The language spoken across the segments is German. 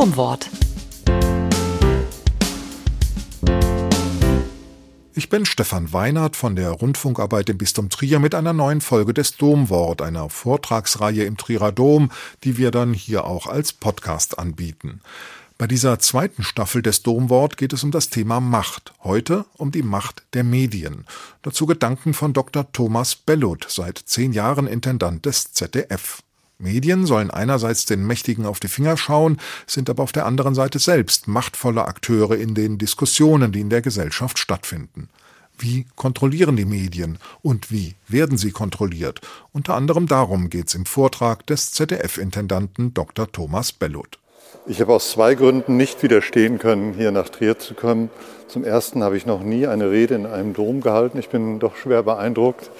Domwort. Ich bin Stefan Weinert von der Rundfunkarbeit im Bistum Trier mit einer neuen Folge des Domwort, einer Vortragsreihe im Trierer Dom, die wir dann hier auch als Podcast anbieten. Bei dieser zweiten Staffel des Domwort geht es um das Thema Macht. Heute um die Macht der Medien. Dazu Gedanken von Dr. Thomas Bellut, seit zehn Jahren Intendant des ZDF. Medien sollen einerseits den Mächtigen auf die Finger schauen, sind aber auf der anderen Seite selbst machtvolle Akteure in den Diskussionen, die in der Gesellschaft stattfinden. Wie kontrollieren die Medien und wie werden sie kontrolliert? Unter anderem darum geht's im Vortrag des ZDF-Intendanten Dr. Thomas Bellut. Ich habe aus zwei Gründen nicht widerstehen können, hier nach Trier zu kommen. Zum ersten habe ich noch nie eine Rede in einem Dom gehalten. Ich bin doch schwer beeindruckt.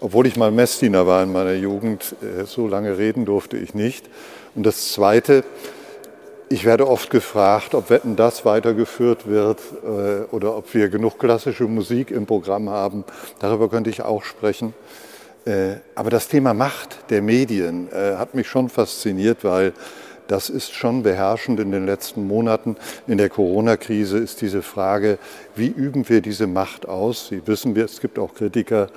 Obwohl ich mal Messdiener war in meiner Jugend, äh, so lange reden durfte ich nicht. Und das Zweite, ich werde oft gefragt, ob Wetten das weitergeführt wird äh, oder ob wir genug klassische Musik im Programm haben. Darüber könnte ich auch sprechen. Äh, aber das Thema Macht der Medien hat mich schon fasziniert, weil das ist schon beherrschend in den letzten Monaten. In der Corona-Krise ist diese Frage, wie üben wir diese Macht aus? Sie wissen es gibt auch Kritiker,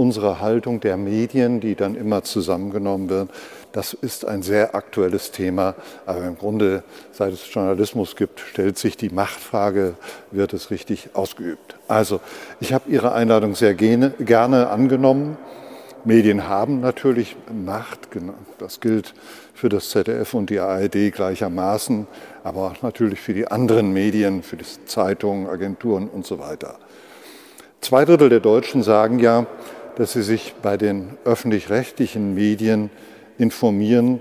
unsere Haltung der Medien, die dann immer zusammengenommen wird, das ist ein sehr aktuelles Thema. Aber im Grunde, seit es Journalismus gibt, stellt sich die Machtfrage, wird es richtig ausgeübt. Also, ich habe Ihre Einladung sehr gerne angenommen. Medien haben natürlich Macht, das gilt für das ZDF und die ARD gleichermaßen, aber auch natürlich für die anderen Medien, für die Zeitungen, Agenturen und so weiter. Zwei Drittel der Deutschen sagen ja, dass sie sich bei den öffentlich-rechtlichen Medien informieren.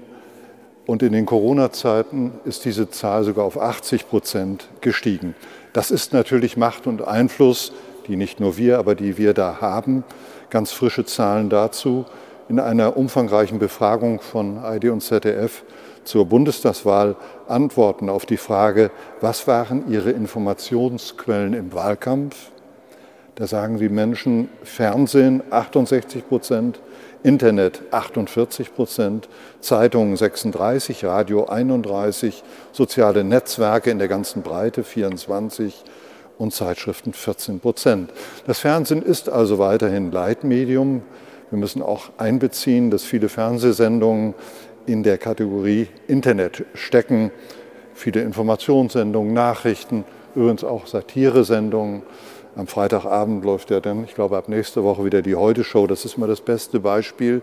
Und in den Corona-Zeiten ist diese Zahl sogar auf 80 Prozent gestiegen. Das ist natürlich Macht und Einfluss, die nicht nur wir, aber die wir da haben. Ganz frische Zahlen dazu. In einer umfangreichen Befragung von ID und ZDF zur Bundestagswahl antworten auf die Frage, was waren Ihre Informationsquellen im Wahlkampf? Da sagen die Menschen Fernsehen 68 Prozent, Internet 48 Prozent, Zeitungen 36, Radio 31, soziale Netzwerke in der ganzen Breite 24 und Zeitschriften 14 Prozent. Das Fernsehen ist also weiterhin Leitmedium. Wir müssen auch einbeziehen, dass viele Fernsehsendungen in der Kategorie Internet stecken. Viele Informationssendungen, Nachrichten, übrigens auch Satiresendungen. Am Freitagabend läuft ja dann, ich glaube, ab nächster Woche wieder die Heute-Show. Das ist mal das beste Beispiel.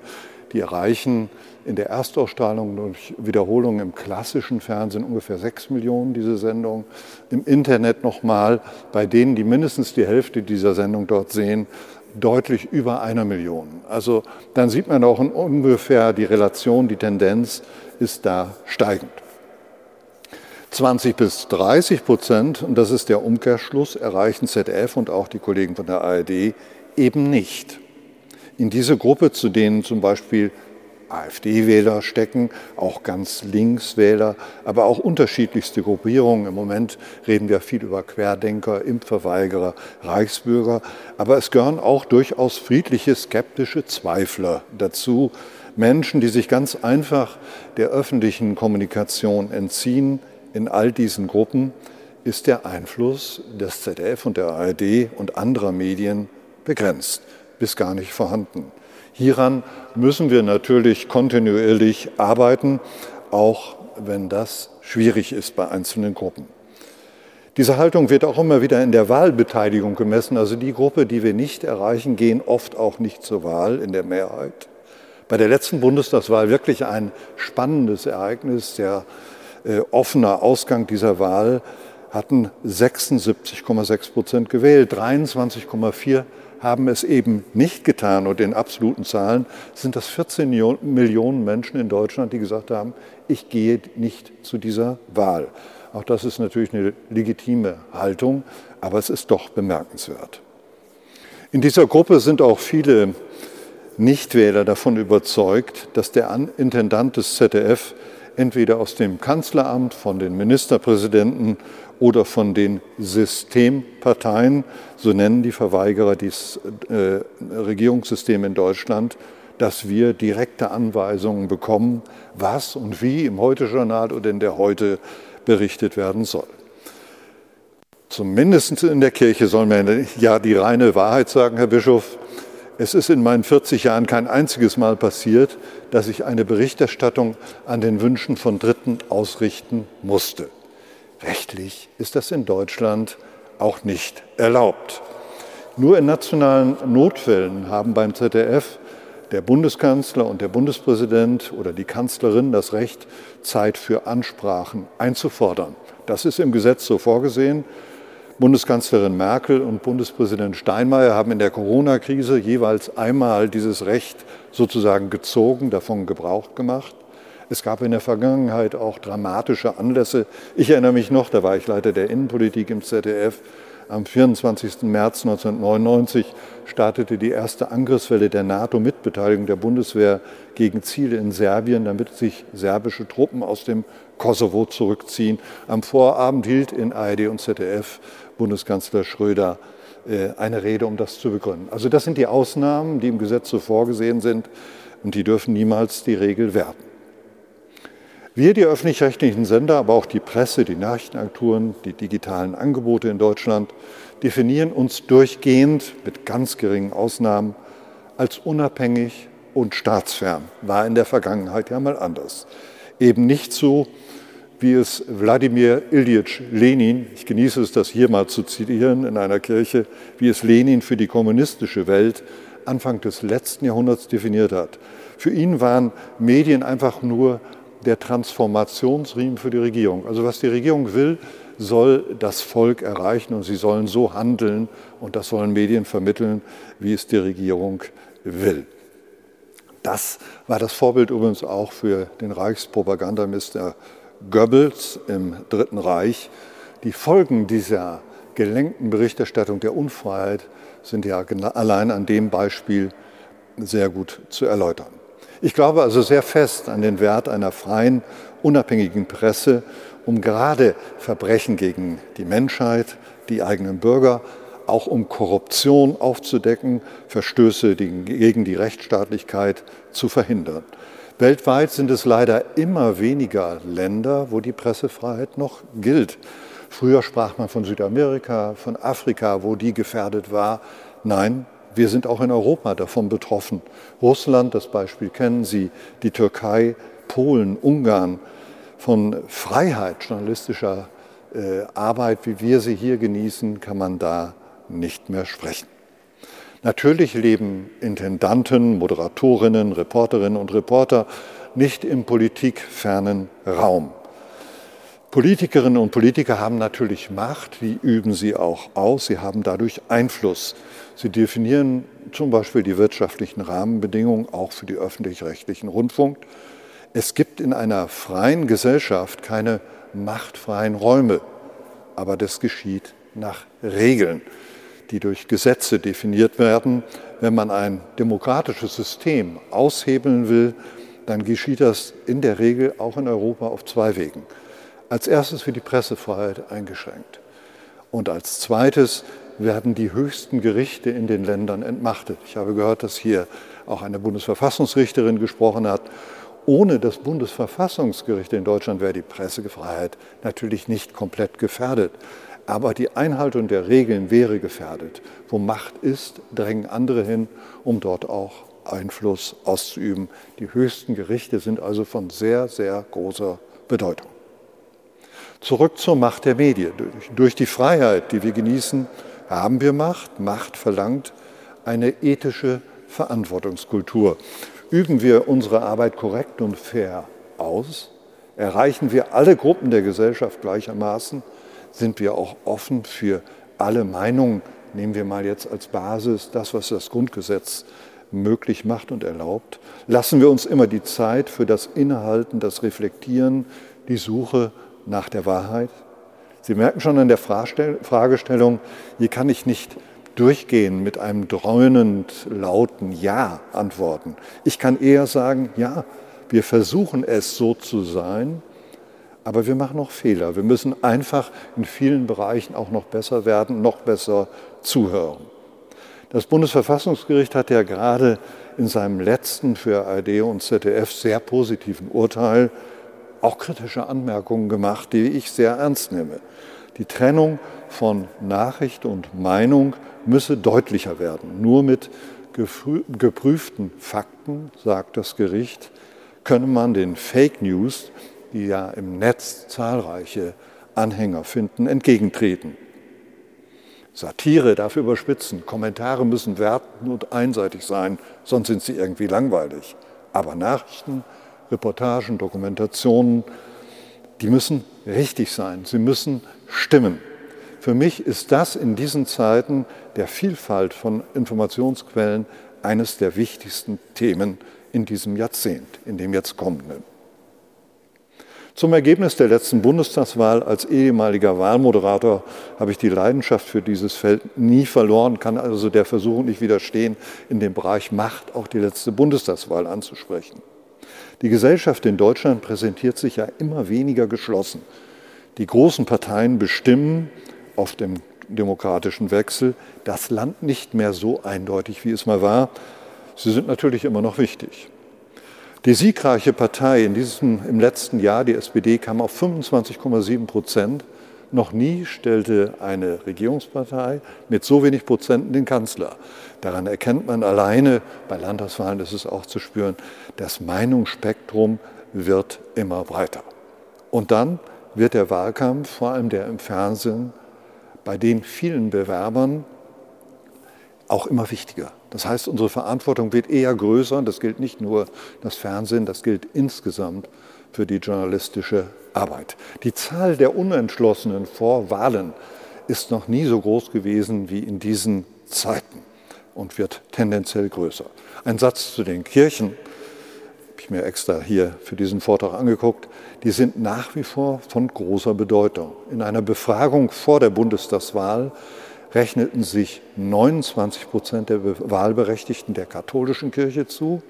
Die erreichen in der Erstausstrahlung durch Wiederholungen im klassischen Fernsehen ungefähr sechs Millionen, diese Sendung. Im Internet nochmal, bei denen, die mindestens die Hälfte dieser Sendung dort sehen, deutlich über einer Million. Also dann sieht man auch ungefähr die Relation, die Tendenz ist da steigend. 20 bis 30 Prozent, und das ist der Umkehrschluss, erreichen ZDF und auch die Kollegen von der ARD eben nicht. In diese Gruppe, zu denen zum Beispiel AfD-Wähler stecken, auch ganz Linkswähler, aber auch unterschiedlichste Gruppierungen. Im Moment reden wir viel über Querdenker, Impfverweigerer, Reichsbürger, aber es gehören auch durchaus friedliche, skeptische Zweifler dazu. Menschen, die sich ganz einfach der öffentlichen Kommunikation entziehen, in all diesen Gruppen ist der Einfluss des ZDF und der ARD und anderer Medien begrenzt bis gar nicht vorhanden. Hieran müssen wir natürlich kontinuierlich arbeiten, auch wenn das schwierig ist bei einzelnen Gruppen. Diese Haltung wird auch immer wieder in der Wahlbeteiligung gemessen. Also die Gruppe, die wir nicht erreichen, gehen oft auch nicht zur Wahl in der Mehrheit. Bei der letzten Bundestagswahl wirklich ein spannendes Ereignis. Der offener Ausgang dieser Wahl hatten 76,6 Prozent gewählt, 23,4 haben es eben nicht getan. Und in absoluten Zahlen sind das 14 Millionen Menschen in Deutschland, die gesagt haben, ich gehe nicht zu dieser Wahl. Auch das ist natürlich eine legitime Haltung, aber es ist doch bemerkenswert. In dieser Gruppe sind auch viele Nichtwähler davon überzeugt, dass der Intendant des ZDF entweder aus dem Kanzleramt, von den Ministerpräsidenten oder von den Systemparteien, so nennen die Verweigerer dieses äh, Regierungssystem in Deutschland, dass wir direkte Anweisungen bekommen, was und wie im Heute-Journal oder in der Heute berichtet werden soll. Zumindest in der Kirche soll man ja die reine Wahrheit sagen, Herr Bischof. Es ist in meinen 40 Jahren kein einziges Mal passiert, dass ich eine Berichterstattung an den Wünschen von Dritten ausrichten musste. Rechtlich ist das in Deutschland auch nicht erlaubt. Nur in nationalen Notfällen haben beim ZDF der Bundeskanzler und der Bundespräsident oder die Kanzlerin das Recht, Zeit für Ansprachen einzufordern. Das ist im Gesetz so vorgesehen. Bundeskanzlerin Merkel und Bundespräsident Steinmeier haben in der Corona-Krise jeweils einmal dieses Recht sozusagen gezogen, davon Gebrauch gemacht. Es gab in der Vergangenheit auch dramatische Anlässe. Ich erinnere mich noch, da war ich Leiter der Innenpolitik im ZDF. Am 24. März 1999 startete die erste Angriffswelle der NATO mit Beteiligung der Bundeswehr gegen Ziele in Serbien, damit sich serbische Truppen aus dem Kosovo zurückziehen. Am Vorabend hielt in ARD und ZDF Bundeskanzler Schröder äh, eine Rede, um das zu begründen. Also das sind die Ausnahmen, die im Gesetz so vorgesehen sind und die dürfen niemals die Regel werden. Wir, die öffentlich-rechtlichen Sender, aber auch die Presse, die Nachrichtenagenturen, die digitalen Angebote in Deutschland definieren uns durchgehend mit ganz geringen Ausnahmen als unabhängig und staatsfern. War in der Vergangenheit ja mal anders. Eben nicht so, wie es Wladimir Ilyich Lenin, ich genieße es, das hier mal zu zitieren in einer Kirche, wie es Lenin für die kommunistische Welt Anfang des letzten Jahrhunderts definiert hat. Für ihn waren Medien einfach nur der Transformationsriemen für die Regierung. Also was die Regierung will, soll das Volk erreichen und sie sollen so handeln und das sollen Medien vermitteln, wie es die Regierung will. Das war das Vorbild übrigens auch für den Reichspropagandaminister Goebbels im Dritten Reich. Die Folgen dieser gelenkten Berichterstattung der Unfreiheit sind ja allein an dem Beispiel sehr gut zu erläutern. Ich glaube also sehr fest an den Wert einer freien, unabhängigen Presse, um gerade Verbrechen gegen die Menschheit, die eigenen Bürger, auch um Korruption aufzudecken, Verstöße gegen die Rechtsstaatlichkeit zu verhindern. Weltweit sind es leider immer weniger Länder, wo die Pressefreiheit noch gilt. Früher sprach man von Südamerika, von Afrika, wo die gefährdet war. Nein, wir sind auch in Europa davon betroffen. Russland, das Beispiel kennen Sie, die Türkei, Polen, Ungarn. Von Freiheit journalistischer äh, Arbeit, wie wir sie hier genießen, kann man da nicht mehr sprechen. Natürlich leben Intendanten, Moderatorinnen, Reporterinnen und Reporter nicht im politikfernen Raum. Politikerinnen und Politiker haben natürlich Macht, die üben sie auch aus, sie haben dadurch Einfluss. Sie definieren zum Beispiel die wirtschaftlichen Rahmenbedingungen auch für die öffentlich-rechtlichen Rundfunk. Es gibt in einer freien Gesellschaft keine machtfreien Räume, aber das geschieht nach Regeln, die durch Gesetze definiert werden. Wenn man ein demokratisches System aushebeln will, dann geschieht das in der Regel auch in Europa auf zwei Wegen. Als erstes wird die Pressefreiheit eingeschränkt und als zweites werden die höchsten Gerichte in den Ländern entmachtet. Ich habe gehört, dass hier auch eine Bundesverfassungsrichterin gesprochen hat. Ohne das Bundesverfassungsgericht in Deutschland wäre die Pressefreiheit natürlich nicht komplett gefährdet. Aber die Einhaltung der Regeln wäre gefährdet. Wo Macht ist, drängen andere hin, um dort auch Einfluss auszuüben. Die höchsten Gerichte sind also von sehr, sehr großer Bedeutung. Zurück zur Macht der Medien. Durch die Freiheit, die wir genießen, haben wir Macht. Macht verlangt eine ethische Verantwortungskultur. Üben wir unsere Arbeit korrekt und fair aus? Erreichen wir alle Gruppen der Gesellschaft gleichermaßen? Sind wir auch offen für alle Meinungen? Nehmen wir mal jetzt als Basis das, was das Grundgesetz möglich macht und erlaubt. Lassen wir uns immer die Zeit für das Innehalten, das Reflektieren, die Suche nach der Wahrheit? Sie merken schon an der Fragestellung, hier kann ich nicht durchgehen mit einem dröhnend lauten Ja antworten. Ich kann eher sagen, ja, wir versuchen es so zu sein, aber wir machen noch Fehler. Wir müssen einfach in vielen Bereichen auch noch besser werden, noch besser zuhören. Das Bundesverfassungsgericht hat ja gerade in seinem letzten für ARD und ZDF sehr positiven Urteil auch kritische Anmerkungen gemacht, die ich sehr ernst nehme. Die Trennung von Nachricht und Meinung müsse deutlicher werden. Nur mit geprüften Fakten, sagt das Gericht, könne man den Fake News, die ja im Netz zahlreiche Anhänger finden, entgegentreten. Satire darf überspitzen, Kommentare müssen werten und einseitig sein, sonst sind sie irgendwie langweilig. Aber Nachrichten, Reportagen, Dokumentationen, die müssen richtig sein, sie müssen stimmen. Für mich ist das in diesen Zeiten der Vielfalt von Informationsquellen eines der wichtigsten Themen in diesem Jahrzehnt, in dem jetzt kommenden. Zum Ergebnis der letzten Bundestagswahl als ehemaliger Wahlmoderator habe ich die Leidenschaft für dieses Feld nie verloren, kann also der Versuchung nicht widerstehen, in dem Bereich Macht auch die letzte Bundestagswahl anzusprechen. Die Gesellschaft in Deutschland präsentiert sich ja immer weniger geschlossen. Die großen Parteien bestimmen auf dem demokratischen Wechsel das Land nicht mehr so eindeutig, wie es mal war. Sie sind natürlich immer noch wichtig. Die siegreiche Partei in diesem, im letzten Jahr, die SPD, kam auf 25,7 Prozent. Noch nie stellte eine Regierungspartei mit so wenig Prozenten den Kanzler. Daran erkennt man alleine, bei Landtagswahlen ist es auch zu spüren, das Meinungsspektrum wird immer breiter. Und dann wird der Wahlkampf, vor allem der im Fernsehen, bei den vielen Bewerbern auch immer wichtiger. Das heißt, unsere Verantwortung wird eher größer. Das gilt nicht nur das Fernsehen, das gilt insgesamt für die journalistische Arbeit. Die Zahl der Unentschlossenen vor Wahlen ist noch nie so groß gewesen wie in diesen Zeiten und wird tendenziell größer. Ein Satz zu den Kirchen, habe ich mir extra hier für diesen Vortrag angeguckt, die sind nach wie vor von großer Bedeutung. In einer Befragung vor der Bundestagswahl rechneten sich 29 Prozent der Wahlberechtigten der katholischen Kirche zu,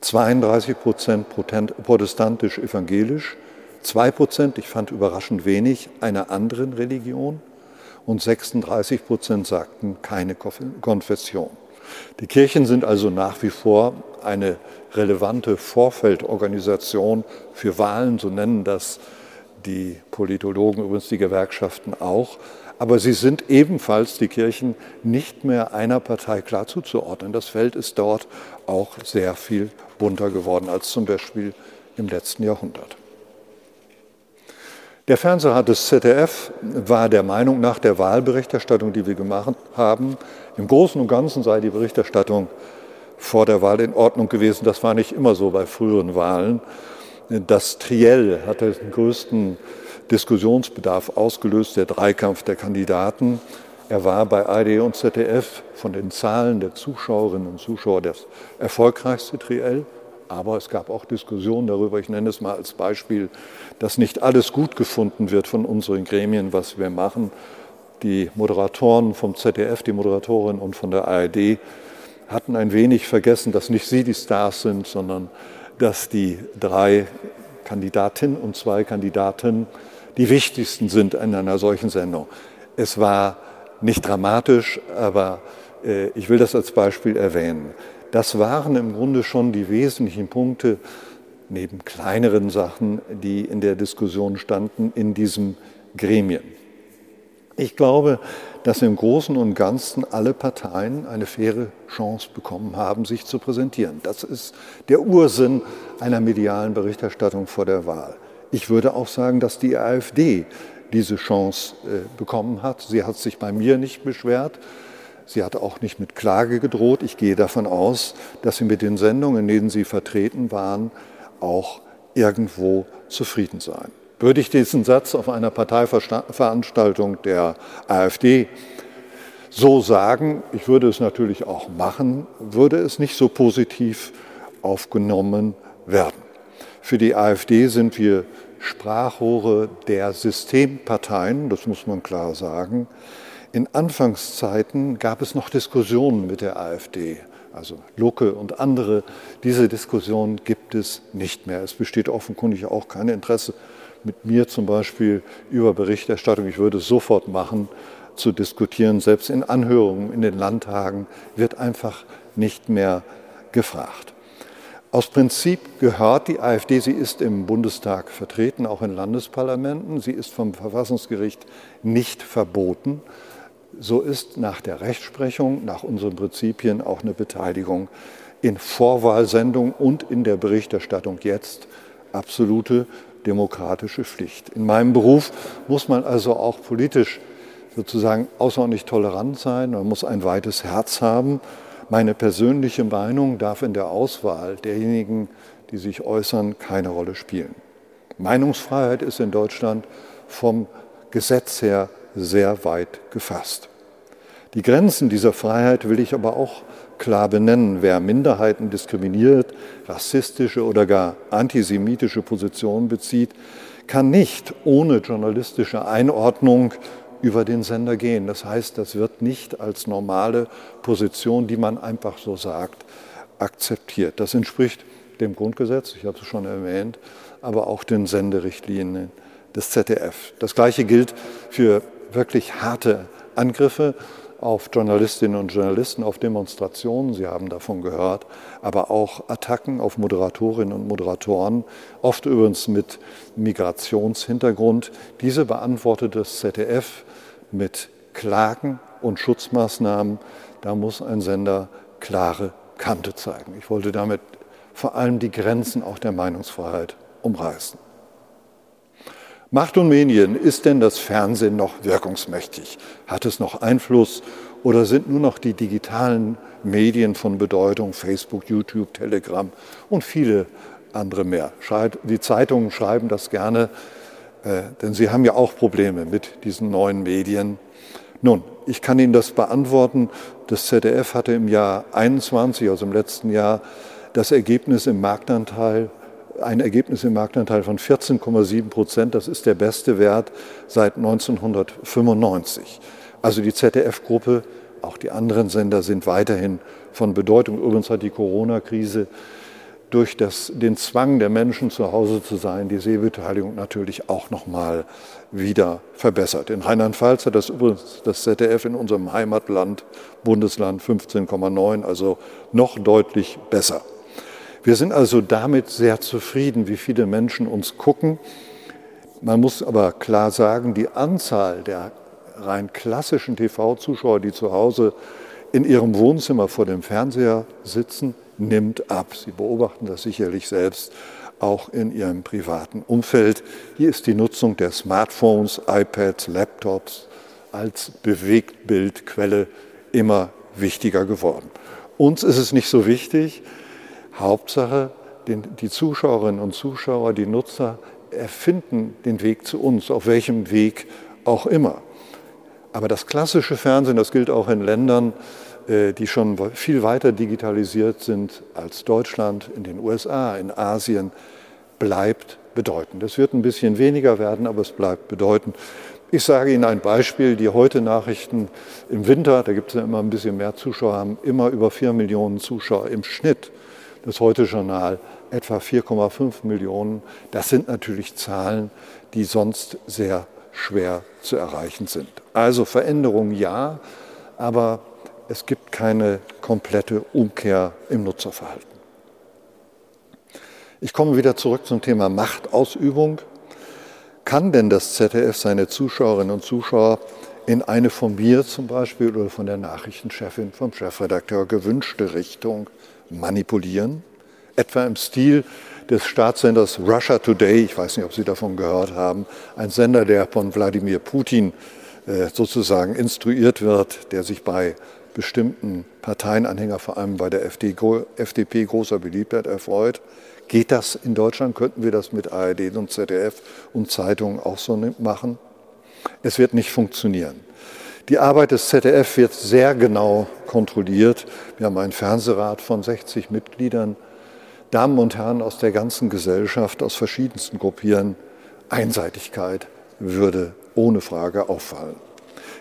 32 Prozent protestantisch-evangelisch, 2 Prozent, ich fand überraschend wenig, einer anderen Religion und 36 Prozent sagten keine Konfession. Die Kirchen sind also nach wie vor eine relevante Vorfeldorganisation für Wahlen, so nennen das die Politologen, übrigens die Gewerkschaften auch. Aber sie sind ebenfalls, die Kirchen, nicht mehr einer Partei klar zuzuordnen. Das Feld ist dort auch sehr viel bunter geworden als zum Beispiel im letzten Jahrhundert. Der Fernsehrat des ZDF war der Meinung nach der Wahlberichterstattung, die wir gemacht haben, im Großen und Ganzen sei die Berichterstattung vor der Wahl in Ordnung gewesen. Das war nicht immer so bei früheren Wahlen. Das Triell hatte den größten Diskussionsbedarf ausgelöst, der Dreikampf der Kandidaten. Er war bei ARD und ZDF von den Zahlen der Zuschauerinnen und Zuschauer das erfolgreichste Triell. Aber es gab auch Diskussionen darüber, ich nenne es mal als Beispiel, dass nicht alles gut gefunden wird von unseren Gremien, was wir machen. Die Moderatoren vom ZDF, die Moderatorin und von der ARD hatten ein wenig vergessen, dass nicht sie die Stars sind, sondern dass die drei Kandidatinnen und zwei Kandidaten die wichtigsten sind in einer solchen Sendung. Es war nicht dramatisch, aber äh, ich will das als Beispiel erwähnen. Das waren im Grunde schon die wesentlichen Punkte, neben kleineren Sachen, die in der Diskussion standen, in diesem Gremien. Ich glaube, dass im Großen und Ganzen alle Parteien eine faire Chance bekommen haben, sich zu präsentieren. Das ist der Ursinn einer medialen Berichterstattung vor der Wahl. Ich würde auch sagen, dass die AfD diese Chance äh, bekommen hat. Sie hat sich bei mir nicht beschwert. Sie hat auch nicht mit Klage gedroht. Ich gehe davon aus, dass sie mit den Sendungen, in denen sie vertreten waren, auch irgendwo zufrieden sein. Würde ich diesen Satz auf einer Parteiveranstaltung der AfD so sagen, ich würde es natürlich auch machen, würde es nicht so positiv aufgenommen werden. Für die AfD sind wir Sprachrohre der Systemparteien, das muss man klar sagen. In Anfangszeiten gab es noch Diskussionen mit der AfD, also Lucke und andere. Diese Diskussion gibt es nicht mehr. Es besteht offenkundig auch kein Interesse mit mir zum Beispiel über Berichterstattung. Ich würde es sofort machen, zu diskutieren. Selbst in Anhörungen in den Landtagen wird einfach nicht mehr gefragt. Aus Prinzip gehört die AfD, sie ist im Bundestag vertreten, auch in Landesparlamenten, sie ist vom Verfassungsgericht nicht verboten. So ist nach der Rechtsprechung, nach unseren Prinzipien auch eine Beteiligung in Vorwahlsendungen und in der Berichterstattung jetzt absolute demokratische Pflicht. In meinem Beruf muss man also auch politisch sozusagen außerordentlich tolerant sein, man muss ein weites Herz haben meine persönliche Meinung darf in der Auswahl derjenigen, die sich äußern, keine Rolle spielen. Meinungsfreiheit ist in Deutschland vom Gesetz her sehr weit gefasst. Die Grenzen dieser Freiheit will ich aber auch klar benennen. Wer Minderheiten diskriminiert, rassistische oder gar antisemitische Positionen bezieht, kann nicht ohne journalistische Einordnung über den Sender gehen. Das heißt, das wird nicht als normale Position, die man einfach so sagt, akzeptiert. Das entspricht dem Grundgesetz, ich habe es schon erwähnt, aber auch den Senderichtlinien des ZDF. Das Gleiche gilt für wirklich harte Angriffe auf Journalistinnen und Journalisten, auf Demonstrationen, Sie haben davon gehört, aber auch Attacken auf Moderatorinnen und Moderatoren, oft übrigens mit Migrationshintergrund. Diese beantwortet das ZDF mit Klagen und Schutzmaßnahmen. Da muss ein Sender klare Kante zeigen. Ich wollte damit vor allem die Grenzen auch der Meinungsfreiheit umreißen. Macht und Medien, ist denn das Fernsehen noch wirkungsmächtig? Hat es noch Einfluss oder sind nur noch die digitalen Medien von Bedeutung, Facebook, YouTube, Telegram und viele andere mehr? Die Zeitungen schreiben das gerne äh, denn Sie haben ja auch Probleme mit diesen neuen Medien. Nun, ich kann Ihnen das beantworten. Das ZDF hatte im Jahr 21, also im letzten Jahr, das Ergebnis im Marktanteil, ein Ergebnis im Marktanteil von 14,7 Prozent. Das ist der beste Wert seit 1995. Also die ZDF-Gruppe, auch die anderen Sender sind weiterhin von Bedeutung. Übrigens hat die Corona-Krise durch das, den Zwang der Menschen zu Hause zu sein, die Sehbeteiligung natürlich auch noch mal wieder verbessert. In Rheinland-Pfalz hat das übrigens das ZDF in unserem Heimatland, Bundesland 15,9, also noch deutlich besser. Wir sind also damit sehr zufrieden, wie viele Menschen uns gucken. Man muss aber klar sagen, die Anzahl der rein klassischen TV-Zuschauer, die zu Hause in ihrem Wohnzimmer vor dem Fernseher sitzen, nimmt ab. Sie beobachten das sicherlich selbst auch in Ihrem privaten Umfeld. Hier ist die Nutzung der Smartphones, iPads, Laptops als Bewegtbildquelle immer wichtiger geworden. Uns ist es nicht so wichtig. Hauptsache, die Zuschauerinnen und Zuschauer, die Nutzer erfinden den Weg zu uns, auf welchem Weg auch immer. Aber das klassische Fernsehen, das gilt auch in Ländern, äh, die schon viel weiter digitalisiert sind als Deutschland, in den USA, in Asien, bleibt bedeutend. Es wird ein bisschen weniger werden, aber es bleibt bedeutend. Ich sage Ihnen ein Beispiel, die Heute-Nachrichten im Winter, da gibt es ja immer ein bisschen mehr Zuschauer, haben immer über 4 Millionen Zuschauer im Schnitt. Das Heute-Journal etwa 4,5 Millionen. Das sind natürlich Zahlen, die sonst sehr schwer zu erreichen sind. Also Veränderung ja, aber es gibt keine komplette Umkehr im Nutzerverhalten. Ich komme wieder zurück zum Thema Machtausübung. Kann denn das ZDF seine Zuschauerinnen und Zuschauer in eine von mir zum Beispiel oder von der Nachrichtenchefin, vom Chefredakteur gewünschte Richtung manipulieren? Etwa im Stil des Staatssenders Russia Today, ich weiß nicht, ob Sie davon gehört haben, ein Sender, der von Wladimir Putin äh, sozusagen instruiert wird, der sich bei bestimmten Parteienanhänger, vor allem bei der FDP, großer Beliebtheit erfreut. Geht das in Deutschland? Könnten wir das mit ARD und ZDF und Zeitungen auch so machen? Es wird nicht funktionieren. Die Arbeit des ZDF wird sehr genau kontrolliert. Wir haben einen Fernsehrat von 60 Mitgliedern, Damen und Herren aus der ganzen Gesellschaft, aus verschiedensten Gruppieren. Einseitigkeit würde ohne Frage auffallen.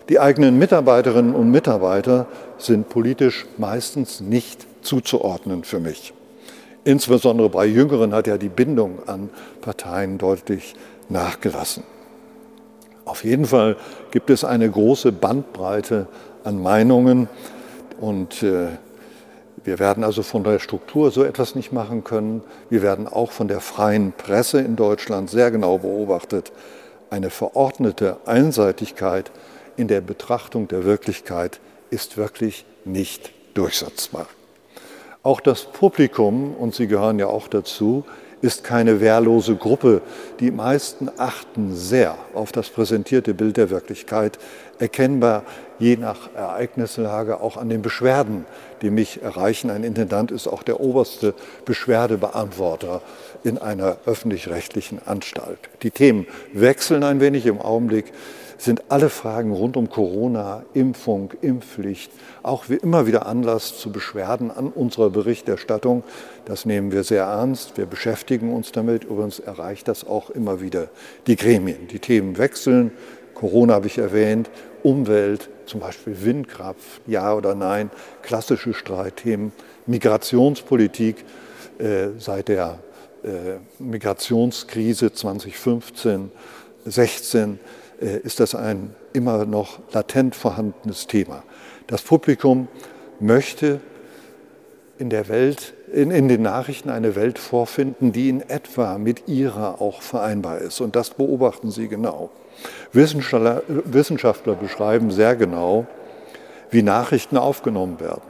Die eigenen Mitarbeiterinnen und Mitarbeiter sind politisch meistens nicht zuzuordnen für mich. Insbesondere bei Jüngeren hat ja die Bindung an Parteien deutlich nachgelassen. Auf jeden Fall gibt es eine große Bandbreite an Meinungen und äh, wir werden also von der Struktur so etwas nicht machen können. Wir werden auch von der freien Presse in Deutschland sehr genau beobachtet. Eine verordnete Einseitigkeit in der Betrachtung der Wirklichkeit ist wirklich nicht durchsetzbar. Auch das Publikum, und Sie gehören ja auch dazu, ist keine wehrlose Gruppe. Die meisten achten sehr auf das präsentierte Bild der Wirklichkeit, erkennbar je nach Ereignislage auch an den Beschwerden, die mich erreichen. Ein Intendant ist auch der oberste Beschwerdebeantworter in einer öffentlich-rechtlichen Anstalt. Die Themen wechseln ein wenig im Augenblick sind alle Fragen rund um Corona, Impfung, Impfpflicht, auch immer wieder Anlass zu Beschwerden an unserer Berichterstattung. Das nehmen wir sehr ernst. Wir beschäftigen uns damit. Übrigens erreicht das auch immer wieder die Gremien. Die Themen wechseln. Corona habe ich erwähnt, Umwelt, zum Beispiel Windkraft, ja oder nein, klassische Streitthemen, Migrationspolitik äh, seit der Migrationskrise 2015, 16 äh, ist das ein immer noch latent vorhandenes Thema. Das Publikum möchte in der Welt, in, in, den Nachrichten eine Welt vorfinden, die in etwa mit ihrer auch vereinbar ist. Und das beobachten Sie genau. Wissenschaftler, Wissenschaftler beschreiben sehr genau, wie Nachrichten aufgenommen werden.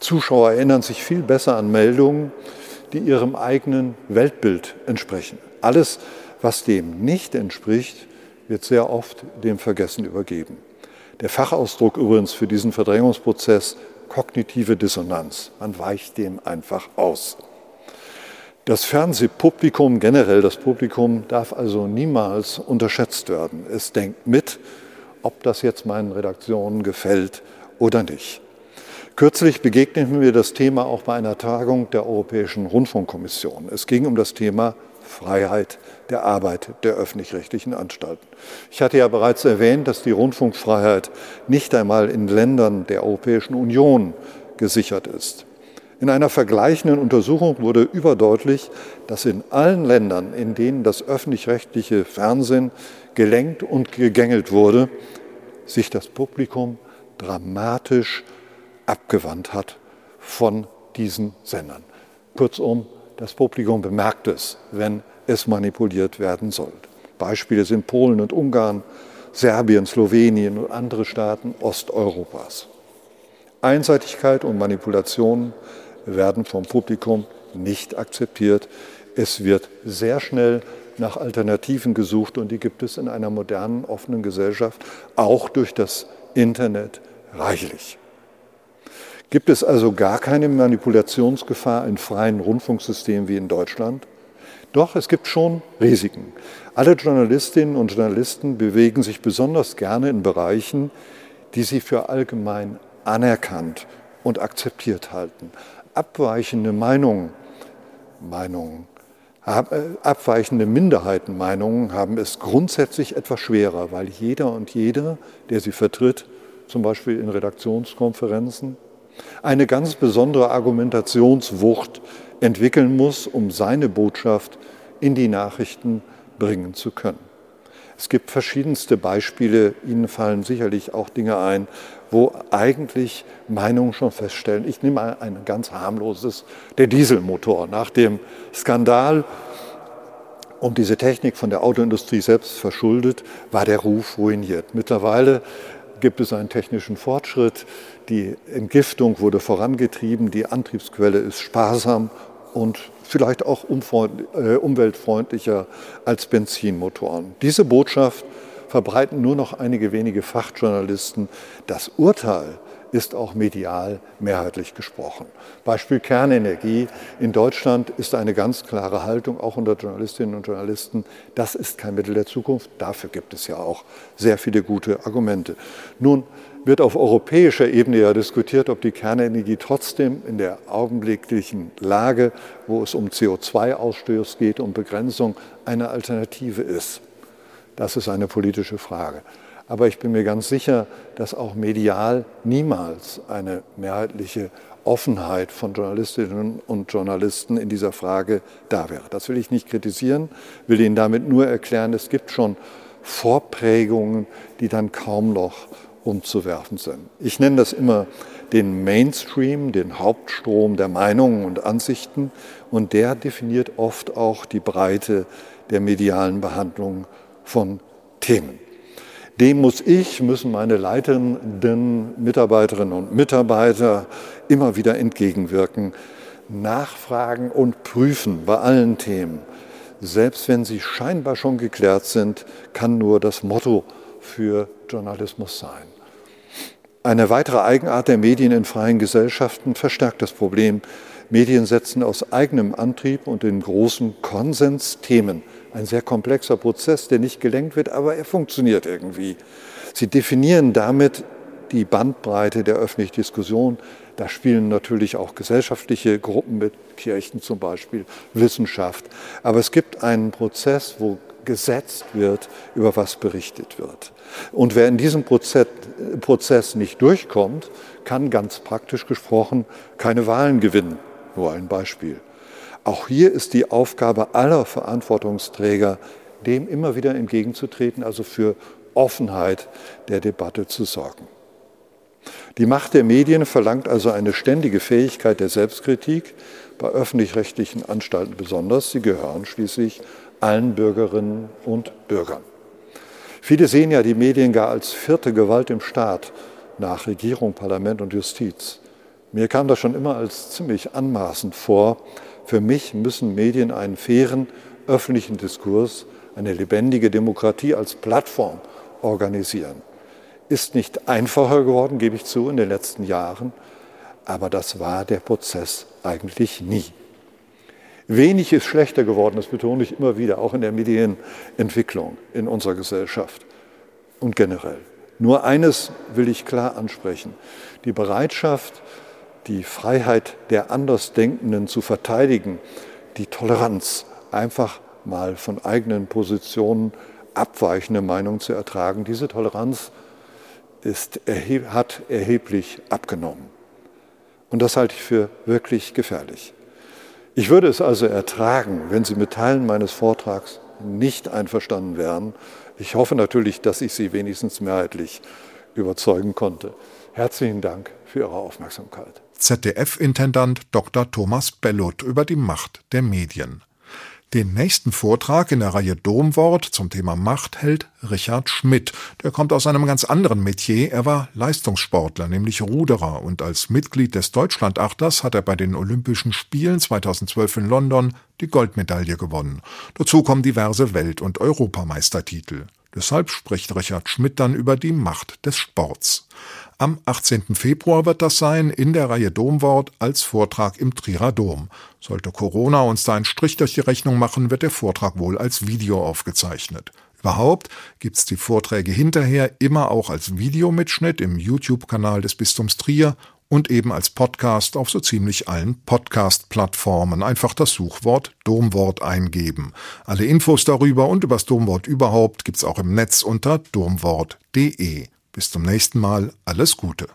Zuschauer erinnern sich viel besser an Meldungen, die ihrem eigenen Weltbild entsprechen. Alles, was dem nicht entspricht, wird sehr oft dem Vergessen übergeben. Der Fachausdruck übrigens für diesen Verdrängungsprozess kognitive Dissonanz. Man weicht dem einfach aus. Das Fernsehpublikum, generell das Publikum, darf also niemals unterschätzt werden. Es denkt mit, ob das jetzt meinen Redaktionen gefällt oder nicht. Kürzlich begegneten mir das Thema auch bei einer Tagung der Europäischen Rundfunkkommission. Es ging um das Thema Freiheit der Arbeit der öffentlich-rechtlichen Anstalten. Ich hatte ja bereits erwähnt, dass die Rundfunkfreiheit nicht einmal in Ländern der Europäischen Union gesichert ist. In einer vergleichenden Untersuchung wurde überdeutlich, dass in allen Ländern, in denen das öffentlich-rechtliche Fernsehen gelenkt und gegängelt wurde, sich das Publikum dramatisch abgewandt hat von diesen Sendern. Kurzum, das Publikum bemerkt es, wenn es manipuliert werden soll. Beispiele sind Polen und Ungarn, Serbien, Slowenien und andere Staaten Osteuropas. Einseitigkeit und Manipulation werden vom Publikum nicht akzeptiert. Es wird sehr schnell nach Alternativen gesucht und die gibt es in einer modernen, offenen Gesellschaft auch durch das Internet reichlich. Gibt es also gar keine Manipulationsgefahr in freien Rundfunksystemen wie in Deutschland? Doch, es gibt schon Risiken. Alle Journalistinnen und Journalisten bewegen sich besonders gerne in Bereichen, die sie für allgemein anerkannt und akzeptiert halten. Abweichende Meinungen, Meinungen, äh, abweichende Minderheitenmeinungen haben es grundsätzlich etwas schwerer, weil jeder und jeder, der sie vertritt, zum Beispiel in Redaktionskonferenzen, eine ganz besondere Argumentationswucht entwickeln muss, um seine Botschaft in die Nachrichten bringen zu können. Es gibt verschiedenste Beispiele, Ihnen fallen sicherlich auch Dinge ein, wo eigentlich Meinungen schon feststellen. Ich nehme mal ein ganz harmloses, der Dieselmotor. Nach dem Skandal um diese Technik von der Autoindustrie selbst verschuldet, war der Ruf ruiniert. Mittlerweile gibt es einen technischen Fortschritt. Die Entgiftung wurde vorangetrieben, die Antriebsquelle ist sparsam und vielleicht auch äh, umweltfreundlicher als Benzinmotoren. Diese Botschaft verbreiten nur noch einige wenige Fachjournalisten. Das Urteil ist auch medial mehrheitlich gesprochen. Beispiel Kernenergie. In Deutschland ist eine ganz klare Haltung, auch unter Journalistinnen und Journalisten, das ist kein Mittel der Zukunft. Dafür gibt es ja auch sehr viele gute Argumente. Nun wird auf europäischer Ebene ja diskutiert, ob die Kernenergie trotzdem in der augenblicklichen Lage, wo es um CO2-Ausstoß geht, um Begrenzung, eine Alternative ist. Das ist eine politische Frage. Aber ich bin mir ganz sicher, dass auch medial niemals eine mehrheitliche Offenheit von Journalistinnen und Journalisten in dieser Frage da wäre. Das will ich nicht kritisieren, will Ihnen damit nur erklären, es gibt schon Vorprägungen, die dann kaum noch umzuwerfen sind. Ich nenne das immer den Mainstream, den Hauptstrom der Meinungen und Ansichten und der definiert oft auch die Breite der medialen Behandlung von Themen. Dem muss ich, müssen meine leitenden Mitarbeiterinnen und Mitarbeiter immer wieder entgegenwirken, nachfragen und prüfen bei allen Themen. Selbst wenn sie scheinbar schon geklärt sind, kann nur das Motto für Journalismus sein. Eine weitere Eigenart der Medien in freien Gesellschaften verstärkt das Problem. Medien setzen aus eigenem Antrieb und in großen Konsens Themen. Ein sehr komplexer Prozess, der nicht gelenkt wird, aber er funktioniert irgendwie. Sie definieren damit die Bandbreite der öffentlichen Diskussion. Da spielen natürlich auch gesellschaftliche Gruppen mit, Kirchen zum Beispiel, Wissenschaft. Aber es gibt einen Prozess, wo gesetzt wird, über was berichtet wird. Und wer in diesem Prozess nicht durchkommt, kann ganz praktisch gesprochen keine Wahlen gewinnen. Nur ein Beispiel. Auch hier ist die Aufgabe aller Verantwortungsträger, dem immer wieder entgegenzutreten, also für Offenheit der Debatte zu sorgen. Die Macht der Medien verlangt also eine ständige Fähigkeit der Selbstkritik, bei öffentlich-rechtlichen Anstalten besonders. Sie gehören schließlich allen Bürgerinnen und Bürgern. Viele sehen ja die Medien gar als vierte Gewalt im Staat nach Regierung, Parlament und Justiz. Mir kam das schon immer als ziemlich anmaßend vor. Für mich müssen Medien einen fairen öffentlichen Diskurs, eine lebendige Demokratie als Plattform organisieren. Ist nicht einfacher geworden, gebe ich zu, in den letzten Jahren, aber das war der Prozess eigentlich nie. Wenig ist schlechter geworden, das betone ich immer wieder, auch in der Medienentwicklung in unserer Gesellschaft und generell. Nur eines will ich klar ansprechen. Die Bereitschaft, die Freiheit der Andersdenkenden zu verteidigen, die Toleranz, einfach mal von eigenen Positionen abweichende Meinungen zu ertragen, diese Toleranz ist, hat erheblich abgenommen. Und das halte ich für wirklich gefährlich. Ich würde es also ertragen, wenn Sie mit Teilen meines Vortrags nicht einverstanden wären. Ich hoffe natürlich, dass ich Sie wenigstens mehrheitlich überzeugen konnte. Herzlichen Dank für Ihre Aufmerksamkeit. ZDF-Intendant Dr. Thomas Bellot über die Macht der Medien. Den nächsten Vortrag in der Reihe Domwort zum Thema Macht hält Richard Schmidt. Der kommt aus einem ganz anderen Metier. Er war Leistungssportler, nämlich Ruderer, und als Mitglied des Deutschlandachters hat er bei den Olympischen Spielen 2012 in London die Goldmedaille gewonnen. Dazu kommen diverse Welt- und Europameistertitel. Deshalb spricht Richard Schmidt dann über die Macht des Sports. Am 18. Februar wird das sein, in der Reihe Domwort als Vortrag im Trierer Dom. Sollte Corona uns da einen Strich durch die Rechnung machen, wird der Vortrag wohl als Video aufgezeichnet. Überhaupt gibt's die Vorträge hinterher immer auch als Videomitschnitt im YouTube-Kanal des Bistums Trier und eben als Podcast auf so ziemlich allen Podcast-Plattformen. Einfach das Suchwort Domwort eingeben. Alle Infos darüber und übers Domwort überhaupt gibt's auch im Netz unter domwort.de. Bis zum nächsten Mal, alles Gute.